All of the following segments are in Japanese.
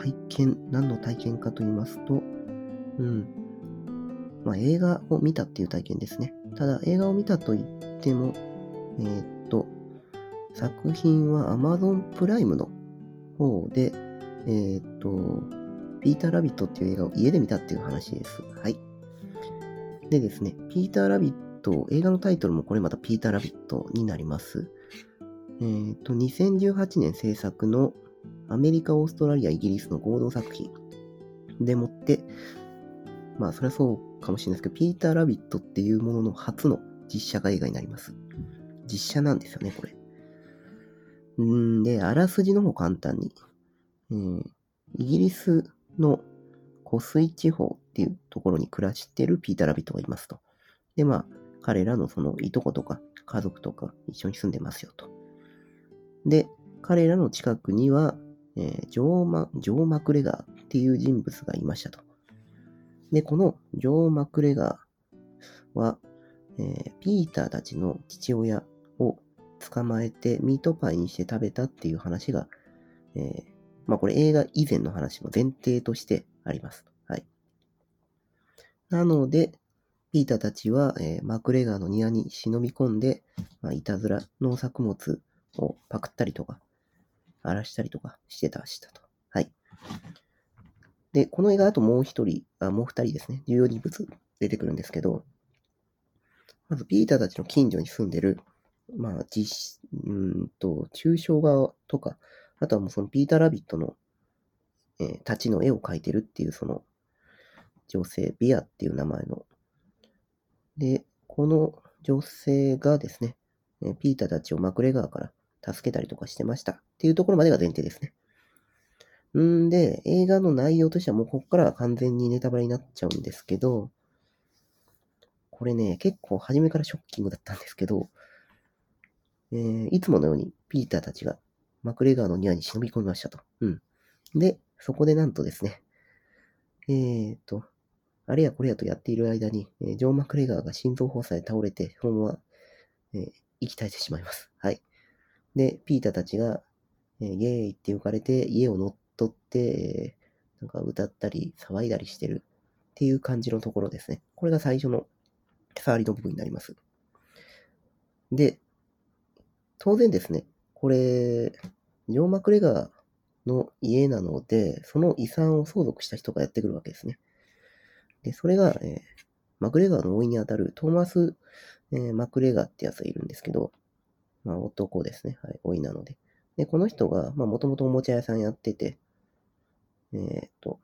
体験、何の体験かと言いますと、うん。まあ、映画を見たっていう体験ですね。ただ、映画を見たと言っても、えーっと、作品は Amazon プライムの方で、えーっと、ピーター・ラビットっていう映画を家で見たっていう話です。はい。でですね、ピーター・ラビット、映画のタイトルもこれまたピーター・ラビットになります。えーと、2018年制作のアメリカ、オーストラリア、イギリスの合同作品でもって、まあ、それはそうかもしれないですけど、ピーター・ラビットっていうものの初の実写化映画になります。実写なんですよね、これ。んで、あらすじの方簡単に。えーイギリスの湖水地方っていうところに暮らしてるピーター・ラビットがいますと。で、まあ、彼らのそのいとことか家族とか一緒に住んでますよと。で、彼らの近くには、えージョーマ、ジョー・マクレガーっていう人物がいましたと。で、このジョー・マクレガーは、えーピーターたちの父親を捕まえてミートパイにして食べたっていう話が、えーまあこれ映画以前の話の前提としてあります。はい。なので、ピーターたちは、えーマクレガーの庭に忍び込んで、まあ、いたずら、農作物をパクったりとか、荒らしたりとかしてたしたと。はい。で、この映画だともう一人、あ、もう二人ですね、重要人物出てくるんですけど、まずピーターたちの近所に住んでる、まあ、実、うーんと、抽象画とか、あとはもうそのピーター・ラビットの、えーたちの絵を描いてるっていうその女性、ビアっていう名前の。で、この女性がですね、えピーターたちをマクレガーから助けたりとかしてましたっていうところまでが前提ですね。んで、映画の内容としてはもうここからは完全にネタバレになっちゃうんですけど、これね、結構初めからショッキングだったんですけど、えーいつものようにピーターたちがマクレガーの庭に忍び込みましたと。うん。で、そこでなんとですね、えーと、あれやこれやとやっている間に、えージョー・マクレガーが心臓発作で倒れて、そのまま、えー息絶えてしまいます。はい。で、ピーターたちが、えーイエーイって浮かれて、家を乗っ取って、えーなんか歌ったり騒いだりしてるっていう感じのところですね。これが最初の触りの部分になります。で、当然ですね、これ、ジョー・マクレガーの家なので、その遺産を相続した人がやってくるわけですね。で、それが、えーマクレガーの甥にあたるトーマス、えーマクレガーってやつがいるんですけど、まあ男ですね。はい、甥なので。で、この人が、まあもともとおもちゃ屋さんやってて、えーっと、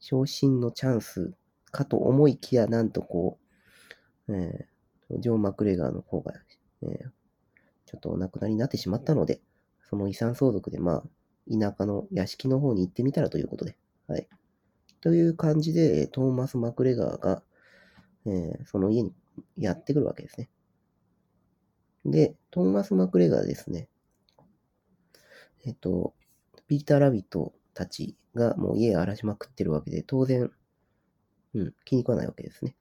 昇進のチャンスかと思いきや、なんとこう、えージョー・マクレガーの方が、えーちょっとお亡くなりになってしまったので、その遺産相続で、まあ、田舎の屋敷の方に行ってみたらということで、はい。という感じで、トーマス・マクレガーが、えーその家にやってくるわけですね。で、トーマス・マクレガーですね。えっ、と、ピーター・ラビットたちがもう家荒らしまくってるわけで、当然、うん、気に食わないわけですね。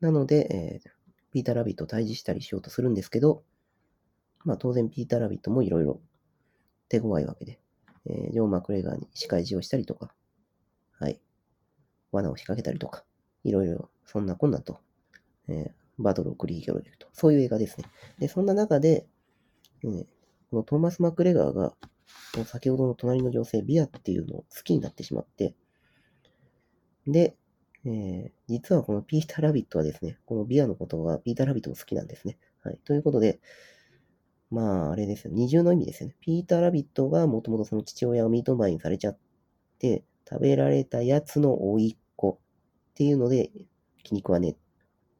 なので、えーピーター・ラビットを退治したりしようとするんですけど、まあ当然ピーター・ラビットもいろいろ手強いわけで、えージョー・マクレガーに仕返しをしたりとか、はい、罠を仕掛けたりとか、いろいろそんなこんなと、えーバトルを繰り広げると。そういう映画ですね。で、そんな中で、えーこのトーマス・マクレガーが、先ほどの隣の女性、ビアっていうのを好きになってしまって、で、えー実はこのピーター・ラビットはですね、このビアのことがピーター・ラビットも好きなんですね。はい。ということで、まあ、あれですよ。二重の意味ですよね。ピーター・ラビットがもともとその父親をミートバイにされちゃって、食べられたやつの甥いっ子っていうので、気に食わねえ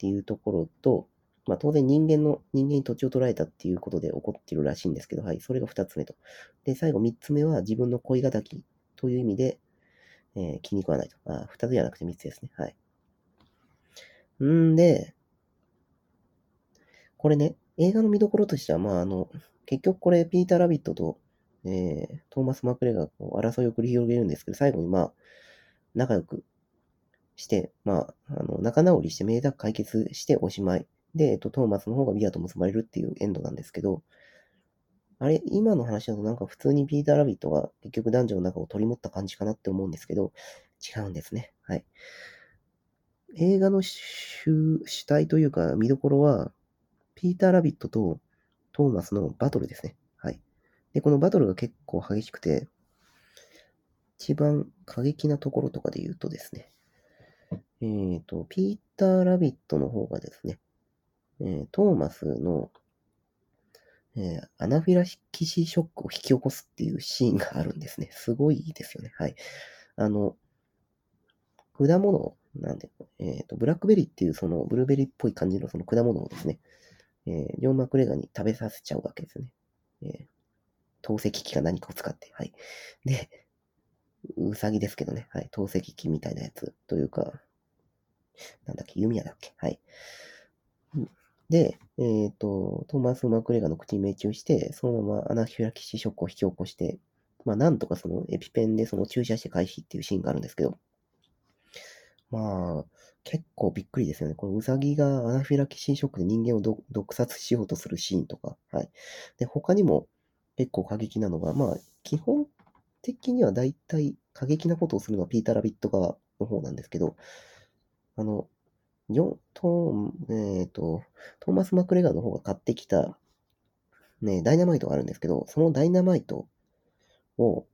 っていうところと、まあ当然人間の、人間に土地を取られたっていうことで怒ってるらしいんですけど、はい、それが二つ目と。で、最後三つ目は自分の恋敵という意味で、えー気に食わないと。あ、二つじゃなくて三つですね。はい。んで、これね、映画の見どころとしては、まあ、あの、結局これ、ピーター・ラビットと、えー、トーマス・マクレーがこう争いを繰り広げるんですけど、最後にまあ、仲良くして、まあ、あの仲直りして、明確解決しておしまい。で、えっと、トーマスの方がビアと結ばれるっていうエンドなんですけど、あれ、今の話だとなんか普通にピーター・ラビットが結局男女の中を取り持った感じかなって思うんですけど、違うんですね。はい。映画の主主体というか見どころは、ピーター・ラビットとトーマスのバトルですね。はい。で、このバトルが結構激しくて、一番過激なところとかで言うとですね、えっ、と、ピーター・ラビットの方がですね、えートーマスの、えーアナフィラキシーショックを引き起こすっていうシーンがあるんですね。すごいですよね。はい。あの、果物なんで、えっ、と、ブラックベリーっていうそのブルーベリーっぽい感じのその果物をですね、えー、ジョン・マクレガに食べさせちゃうわけですね。えー、透析機か何かを使って、はい。で、うさぎですけどね、はい。透析機みたいなやつというか、なんだっけ、弓矢だっけ、はい。で、えっ、と、トーマス・マクレガの口に命中して、そのままアナフィラキシーショックを引き起こして、まあ、なんとかそのエピペンでその注射して回避っていうシーンがあるんですけど、まあ、結構びっくりですよね。このウサギがアナフィラキシーショックで人間を毒殺しようとするシーンとか、はい。で、他にも結構過激なのが、まあ、基本的には大体過激なことをするのはピーター・ラビット側の方なんですけど、あの、ジョン、トーえっ、と、トーマス・マクレガーの方が買ってきた、ね、ダイナマイトがあるんですけど、そのダイナマイトを、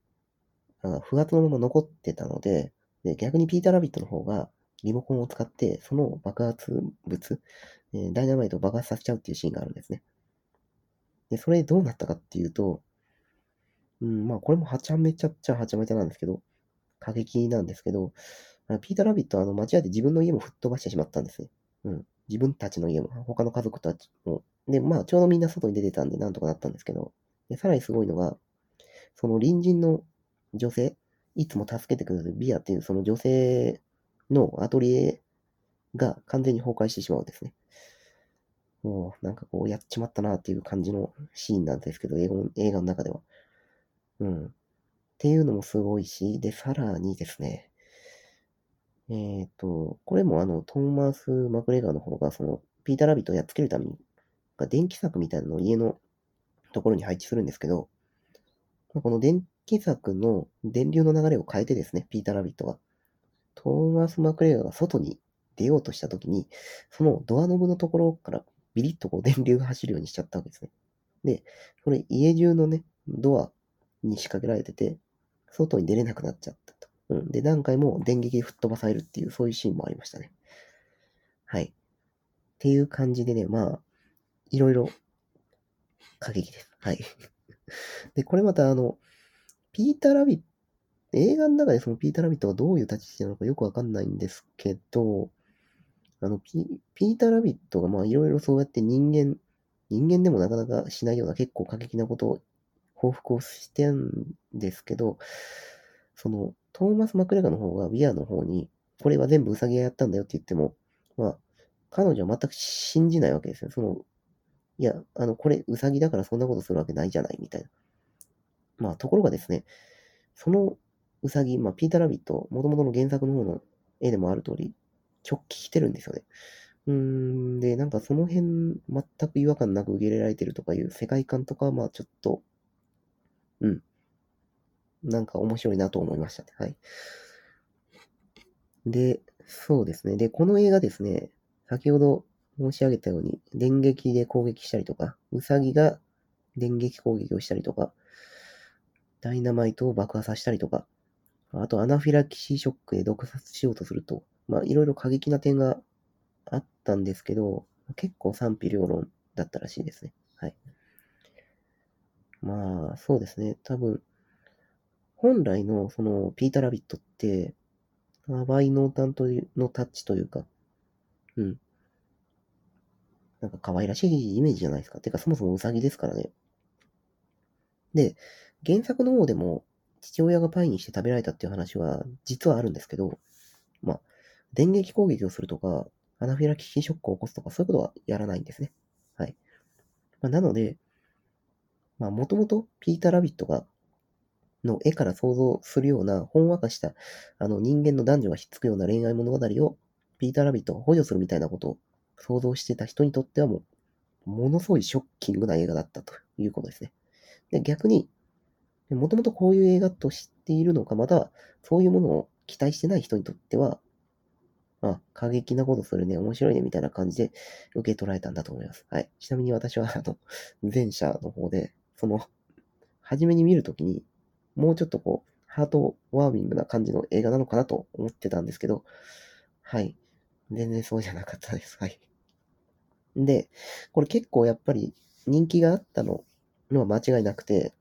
あ不発のまま残ってたので、で、逆にピーター・ラビットの方がリモコンを使って、その爆発物、えーダイナマイトを爆発させちゃうっていうシーンがあるんですね。で、それどうなったかっていうと、うん、まあこれもはちゃめちゃっちゃはちゃめちゃなんですけど、過激なんですけど、ピーター・ラビットはあの間違えて自分の家も吹っ飛ばしてしまったんですね。うん。自分たちの家も、他の家族たちも。で、まあちょうどみんな外に出てたんでなんとかなったんですけど、でさらにすごいのが、その隣人の女性、いつも助けてくれるビアっていうその女性のアトリエが完全に崩壊してしまうんですね。もうなんかこうやっちまったなっていう感じのシーンなんですけど、映画の映画の中では。うん。っていうのもすごいし、で、さらにですね、えっ、と、これもあの、トーマス・マクレガーの方が、その、ピーター・ラビットをやっつけるために、電気柵みたいなのを家のところに配置するんですけど、この電気柵の電流の流れを変えてですね、ピーター・ラビットが。トーマス・マクレガーが外に出ようとしたときに、そのドアノブのところからビリッとこう電流が走るようにしちゃったわけですね。で、これ家中のね、ドアに仕掛けられてて、外に出れなくなっちゃった。うん。で、何回も電撃で吹っ飛ばされるっていう、そういうシーンもありましたね。はい。っていう感じでね、まあ、いろいろ過激です。はい。で、これまたあの、ピーター・ラビット、映画の中でそのピーター・ラビットがどういう立ち位置なのかよくわかんないんですけど、あの、ピピーター・ラビットがまあいろいろそうやって人間、人間でもなかなかしないような結構過激なことを報復をしてるんですけど、その、トーマス・マクレガの方が、ビアの方に、これは全部ウサギがやったんだよって言っても、まあ、彼女は全く信じないわけですよ。その、いや、あの、これ、ウサギだからそんなことするわけないじゃない、みたいな。まあ、ところがですね、そのウサギ、まあ、ピーター・ラビット、元々の原作の方の絵でもある通り、直帰してるんですよね。うーん、で、なんかその辺、全く違和感なく受け入れられてるとかいう世界観とか、まあ、ちょっと、うん。なんか面白いなと思いましたね。はい。で、そうですね。で、この映画ですね、先ほど申し上げたように、電撃で攻撃したりとか、ウサギが電撃攻撃をしたりとか、ダイナマイトを爆破させたりとか、あとアナフィラキシーショックで毒殺しようとすると、まあいろいろ過激な点があったんですけど、結構賛否両論だったらしいですね。はい。まあ、そうですね。多分、本来のそのピーター・ラビットって、淡い濃淡というのタッチというか、うん。なんか可愛らしいイメージじゃないですか。てかそもそもウサギですからね。で、原作の方でも、父親がパイにして食べられたっていう話は実はあるんですけど、まあ、電撃攻撃をするとか、アナフィラキシーショックを起こすとか、そういうことはやらないんですね。はい。まあ、なので、まあ、もともとピーター・ラビットが、の絵から想像するような、ほんわかした、あの、人間の男女がひっつくような恋愛物語を、ピーター・ラビットが補助するみたいなことを想像してた人にとってはもう、ものすごいショッキングな映画だったということですね。で、逆に、もともとこういう映画と知っているのか、または、そういうものを期待してない人にとっては、まあ、過激なことするね、面白いね、みたいな感じで受け取られたんだと思います。はい。ちなみに私は、あの、前者の方で、その、初めに見るときに、もうちょっとこう、ハートワーミングな感じの映画なのかなと思ってたんですけど、はい。全然そうじゃなかったです。はい。で、これ結構やっぱり人気があったののは間違いなくて、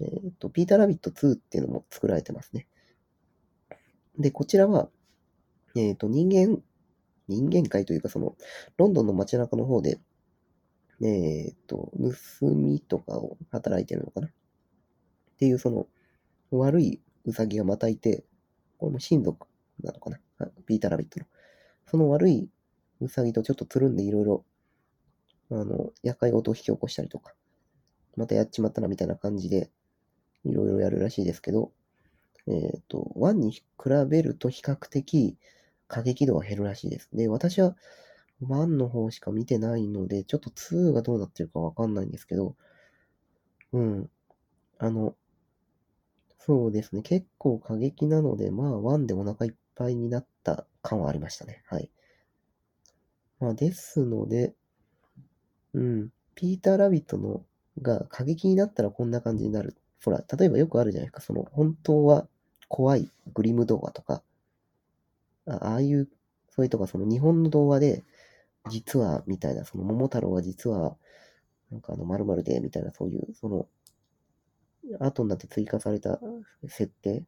えっ、ー、と、ピーターラビット2っていうのも作られてますね。で、こちらは、えっ、ー、と、人間、人間界というか、その、ロンドンの街中の方で、えっ、ー、と、盗みとかを働いてるのかなっていう、その、悪いウサギがまたいて、これも親族なのかな？ピーターラビットの。その悪いウサギとちょっとつるんでいろいろ、あの、厄介事を引き起こしたりとか、またやっちまったなみたいな感じで、いろいろやるらしいですけど、えっ、ー、と、1に比べると比較的過激度は減るらしいです。で、私は1の方しか見てないので、ちょっと2がどうなってるかわかんないんですけど、うん。あの、そうですね。結構過激なので、まあ、1でお腹いっぱいになった感はありましたね。はい。まあ、ですので、うん。ピーター・ラビットのが過激になったらこんな感じになる。ほら、例えばよくあるじゃないですか。その、本当は怖いグリム動画とか、あああいう、それとかその日本の動画で、実は、みたいな、その桃太郎は実は、なんかあの、〇〇で、みたいな、そういう、その、後になって追加された設定、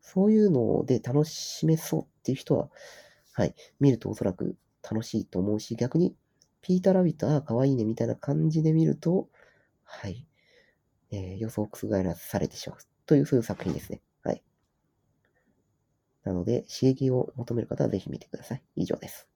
そういうので楽しめそうっていう人は、はい、見るとおそらく楽しいと思うし、逆に、ピーターラビット、ああ、かわいね、みたいな感じで見ると、はい、えー、予想覆らされてしまうという、そういう作品ですね。はい。なので、刺激を求める方はぜひ見てください。以上です。